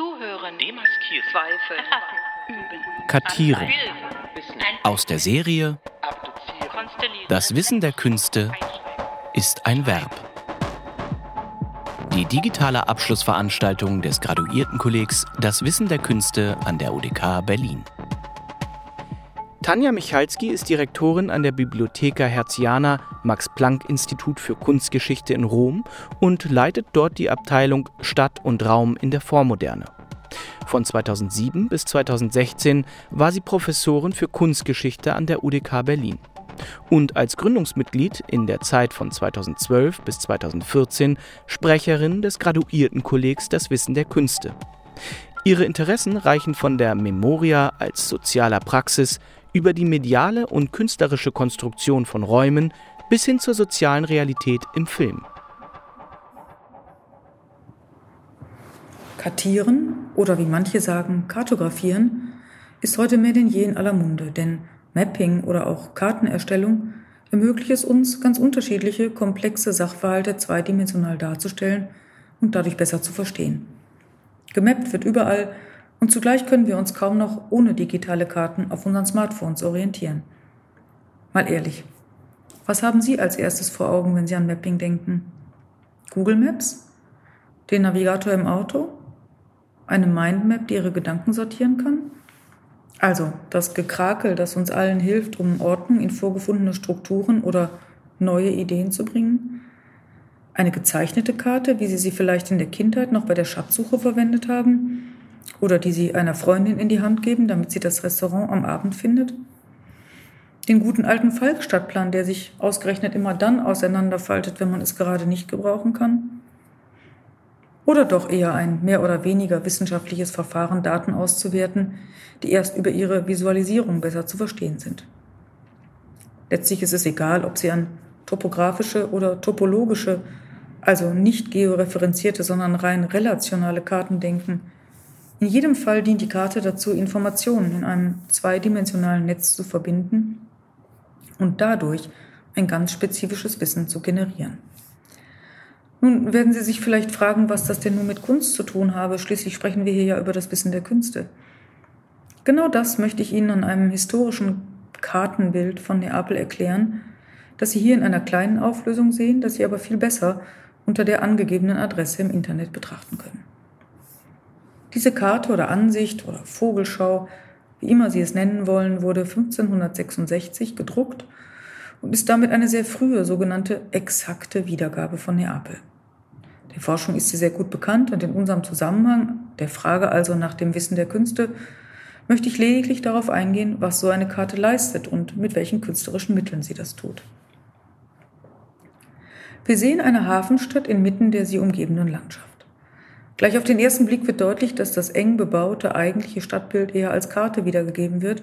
Zuhören, Demaskieren. Zweifeln, Üben, Kartieren. Aus der Serie Das Wissen der Künste ist ein Verb. Die digitale Abschlussveranstaltung des Graduiertenkollegs Das Wissen der Künste an der UDK Berlin. Tanja Michalski ist Direktorin an der Bibliotheca Herziana Max-Planck-Institut für Kunstgeschichte in Rom und leitet dort die Abteilung Stadt und Raum in der Vormoderne. Von 2007 bis 2016 war sie Professorin für Kunstgeschichte an der UDK Berlin. Und als Gründungsmitglied in der Zeit von 2012 bis 2014 Sprecherin des Graduiertenkollegs Das Wissen der Künste. Ihre Interessen reichen von der Memoria als sozialer Praxis über die mediale und künstlerische Konstruktion von Räumen bis hin zur sozialen Realität im Film. Kartieren oder wie manche sagen, kartografieren ist heute mehr denn je in aller Munde, denn Mapping oder auch Kartenerstellung ermöglicht es uns, ganz unterschiedliche, komplexe Sachverhalte zweidimensional darzustellen und dadurch besser zu verstehen. Gemappt wird überall und zugleich können wir uns kaum noch ohne digitale Karten auf unseren Smartphones orientieren. Mal ehrlich, was haben Sie als erstes vor Augen, wenn Sie an Mapping denken? Google Maps? Den Navigator im Auto? Eine Mindmap, die Ihre Gedanken sortieren kann? Also das Gekrakel, das uns allen hilft, um Ordnung in vorgefundene Strukturen oder neue Ideen zu bringen? Eine gezeichnete Karte, wie Sie sie vielleicht in der Kindheit noch bei der Schatzsuche verwendet haben? Oder die Sie einer Freundin in die Hand geben, damit sie das Restaurant am Abend findet? Den guten alten Falkstadtplan, der sich ausgerechnet immer dann auseinanderfaltet, wenn man es gerade nicht gebrauchen kann? Oder doch eher ein mehr oder weniger wissenschaftliches Verfahren, Daten auszuwerten, die erst über ihre Visualisierung besser zu verstehen sind? Letztlich ist es egal, ob Sie an topografische oder topologische, also nicht georeferenzierte, sondern rein relationale Karten denken. In jedem Fall dient die Karte dazu, Informationen in einem zweidimensionalen Netz zu verbinden und dadurch ein ganz spezifisches Wissen zu generieren. Nun werden Sie sich vielleicht fragen, was das denn nun mit Kunst zu tun habe. Schließlich sprechen wir hier ja über das Wissen der Künste. Genau das möchte ich Ihnen an einem historischen Kartenbild von Neapel erklären, das Sie hier in einer kleinen Auflösung sehen, das Sie aber viel besser unter der angegebenen Adresse im Internet betrachten können. Diese Karte oder Ansicht oder Vogelschau, wie immer Sie es nennen wollen, wurde 1566 gedruckt und ist damit eine sehr frühe sogenannte exakte Wiedergabe von Neapel. Der Forschung ist sie sehr gut bekannt und in unserem Zusammenhang, der Frage also nach dem Wissen der Künste, möchte ich lediglich darauf eingehen, was so eine Karte leistet und mit welchen künstlerischen Mitteln sie das tut. Wir sehen eine Hafenstadt inmitten der sie umgebenden Landschaft. Gleich auf den ersten Blick wird deutlich, dass das eng bebaute eigentliche Stadtbild eher als Karte wiedergegeben wird,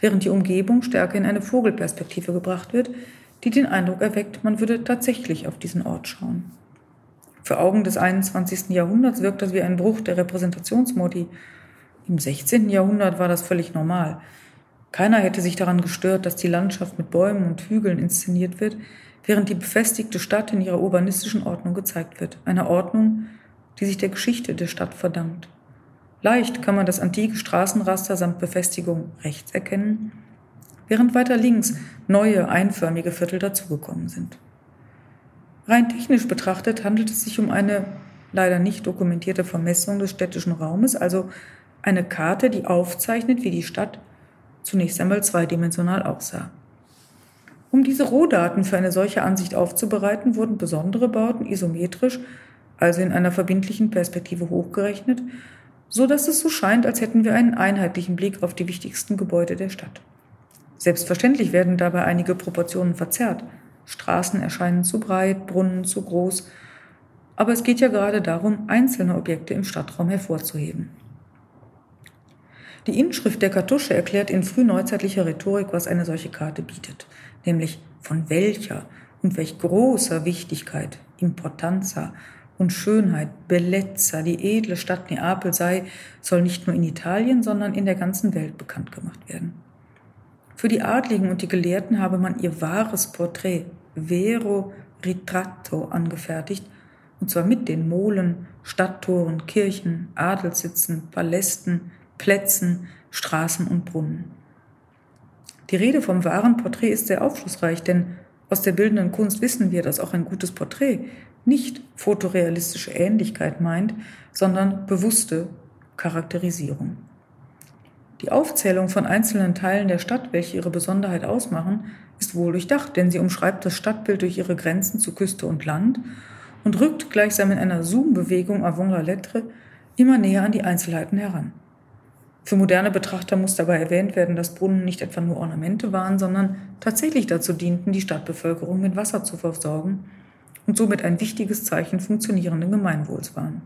während die Umgebung stärker in eine Vogelperspektive gebracht wird, die den Eindruck erweckt, man würde tatsächlich auf diesen Ort schauen. Für Augen des 21. Jahrhunderts wirkt das wie ein Bruch der Repräsentationsmodi. Im 16. Jahrhundert war das völlig normal. Keiner hätte sich daran gestört, dass die Landschaft mit Bäumen und Hügeln inszeniert wird, während die befestigte Stadt in ihrer urbanistischen Ordnung gezeigt wird. Eine Ordnung, die sich der Geschichte der Stadt verdankt. Leicht kann man das antike Straßenraster samt Befestigung rechts erkennen, während weiter links neue einförmige Viertel dazugekommen sind. Rein technisch betrachtet handelt es sich um eine leider nicht dokumentierte Vermessung des städtischen Raumes, also eine Karte, die aufzeichnet, wie die Stadt zunächst einmal zweidimensional aussah. Um diese Rohdaten für eine solche Ansicht aufzubereiten, wurden besondere Bauten isometrisch, also in einer verbindlichen Perspektive hochgerechnet, so dass es so scheint, als hätten wir einen einheitlichen Blick auf die wichtigsten Gebäude der Stadt. Selbstverständlich werden dabei einige Proportionen verzerrt. Straßen erscheinen zu breit, Brunnen zu groß. Aber es geht ja gerade darum, einzelne Objekte im Stadtraum hervorzuheben. Die Inschrift der Kartusche erklärt in frühneuzeitlicher Rhetorik, was eine solche Karte bietet, nämlich von welcher und welch großer Wichtigkeit, Importanza und Schönheit, Bellezza, die edle Stadt Neapel sei, soll nicht nur in Italien, sondern in der ganzen Welt bekannt gemacht werden. Für die Adligen und die Gelehrten habe man ihr wahres Porträt, vero ritratto, angefertigt Und zwar mit den Molen, Stadttoren, Kirchen, Adelssitzen, Palästen, Plätzen, Straßen und Brunnen. Die Rede vom wahren Porträt ist sehr aufschlussreich, denn aus der bildenden Kunst wissen wir, dass auch ein gutes Porträt nicht fotorealistische Ähnlichkeit meint, sondern bewusste Charakterisierung. Die Aufzählung von einzelnen Teilen der Stadt, welche ihre Besonderheit ausmachen, ist wohl durchdacht, denn sie umschreibt das Stadtbild durch ihre Grenzen zu Küste und Land und rückt gleichsam in einer Zoom-Bewegung avant la lettre immer näher an die Einzelheiten heran. Für moderne Betrachter muss dabei erwähnt werden, dass Brunnen nicht etwa nur Ornamente waren, sondern tatsächlich dazu dienten, die Stadtbevölkerung mit Wasser zu versorgen und somit ein wichtiges Zeichen funktionierenden Gemeinwohls waren.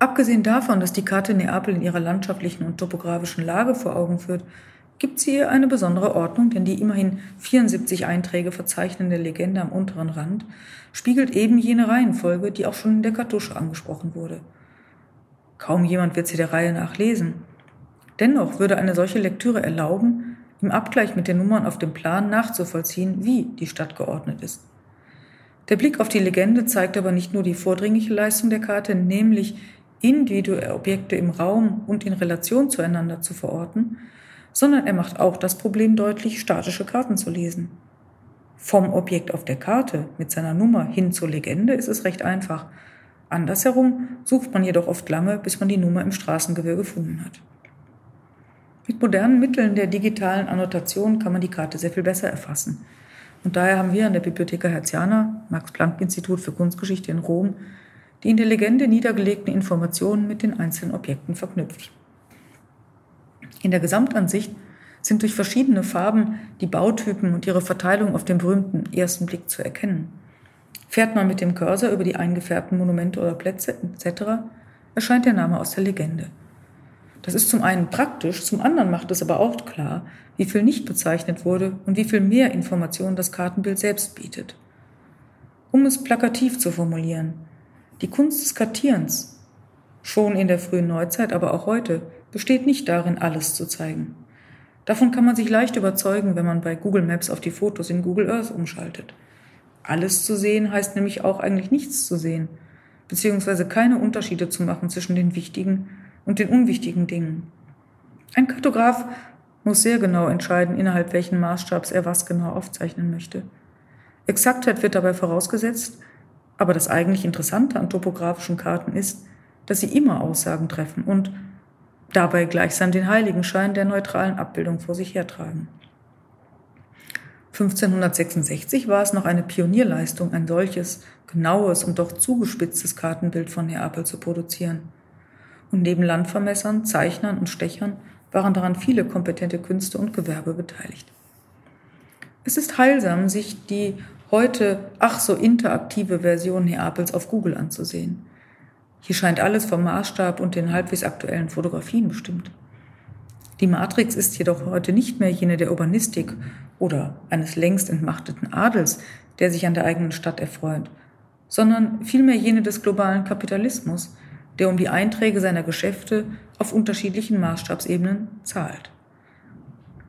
Abgesehen davon, dass die Karte Neapel in ihrer landschaftlichen und topografischen Lage vor Augen führt, gibt sie ihr eine besondere Ordnung, denn die immerhin 74 Einträge verzeichnende Legende am unteren Rand spiegelt eben jene Reihenfolge, die auch schon in der Kartusche angesprochen wurde. Kaum jemand wird sie der Reihe nach lesen. Dennoch würde eine solche Lektüre erlauben, im Abgleich mit den Nummern auf dem Plan nachzuvollziehen, wie die Stadt geordnet ist. Der Blick auf die Legende zeigt aber nicht nur die vordringliche Leistung der Karte, nämlich individuelle Objekte im Raum und in Relation zueinander zu verorten, sondern er macht auch das Problem deutlich, statische Karten zu lesen. Vom Objekt auf der Karte mit seiner Nummer hin zur Legende ist es recht einfach. Andersherum sucht man jedoch oft lange, bis man die Nummer im Straßengewirr gefunden hat. Mit modernen Mitteln der digitalen Annotation kann man die Karte sehr viel besser erfassen. Und daher haben wir an der Bibliotheca Herziana, Max-Planck-Institut für Kunstgeschichte in Rom, die in der Legende niedergelegten Informationen mit den einzelnen Objekten verknüpft. In der Gesamtansicht sind durch verschiedene Farben die Bautypen und ihre Verteilung auf den berühmten ersten Blick zu erkennen. Fährt man mit dem Cursor über die eingefärbten Monumente oder Plätze etc., erscheint der Name aus der Legende. Das ist zum einen praktisch, zum anderen macht es aber auch klar, wie viel nicht bezeichnet wurde und wie viel mehr Informationen das Kartenbild selbst bietet. Um es plakativ zu formulieren, die Kunst des Kartierens, schon in der frühen Neuzeit, aber auch heute, besteht nicht darin, alles zu zeigen. Davon kann man sich leicht überzeugen, wenn man bei Google Maps auf die Fotos in Google Earth umschaltet. Alles zu sehen heißt nämlich auch eigentlich nichts zu sehen, beziehungsweise keine Unterschiede zu machen zwischen den wichtigen und den unwichtigen Dingen. Ein Kartograf muss sehr genau entscheiden, innerhalb welchen Maßstabs er was genau aufzeichnen möchte. Exaktheit wird dabei vorausgesetzt, aber das eigentlich Interessante an topografischen Karten ist, dass sie immer Aussagen treffen und dabei gleichsam den Heiligenschein der neutralen Abbildung vor sich hertragen. 1566 war es noch eine Pionierleistung, ein solches genaues und doch zugespitztes Kartenbild von Neapel zu produzieren. Und neben Landvermessern, Zeichnern und Stechern waren daran viele kompetente Künste und Gewerbe beteiligt. Es ist heilsam, sich die heute ach so interaktive Version Neapels auf Google anzusehen. Hier scheint alles vom Maßstab und den halbwegs aktuellen Fotografien bestimmt. Die Matrix ist jedoch heute nicht mehr jene der Urbanistik oder eines längst entmachteten Adels, der sich an der eigenen Stadt erfreut, sondern vielmehr jene des globalen Kapitalismus, der um die Einträge seiner Geschäfte auf unterschiedlichen Maßstabsebenen zahlt.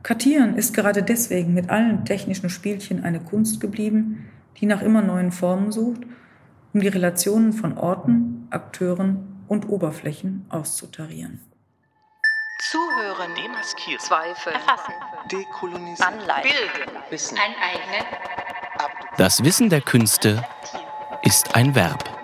Kartieren ist gerade deswegen mit allen technischen Spielchen eine Kunst geblieben, die nach immer neuen Formen sucht, um die Relationen von Orten, Akteuren und Oberflächen auszutarieren. Zuhören, demaskieren, Zweifel, erfassen, dekolonisieren, anleiten, bilden, wissen, aneignen, Das Wissen der Künste ist ein Verb.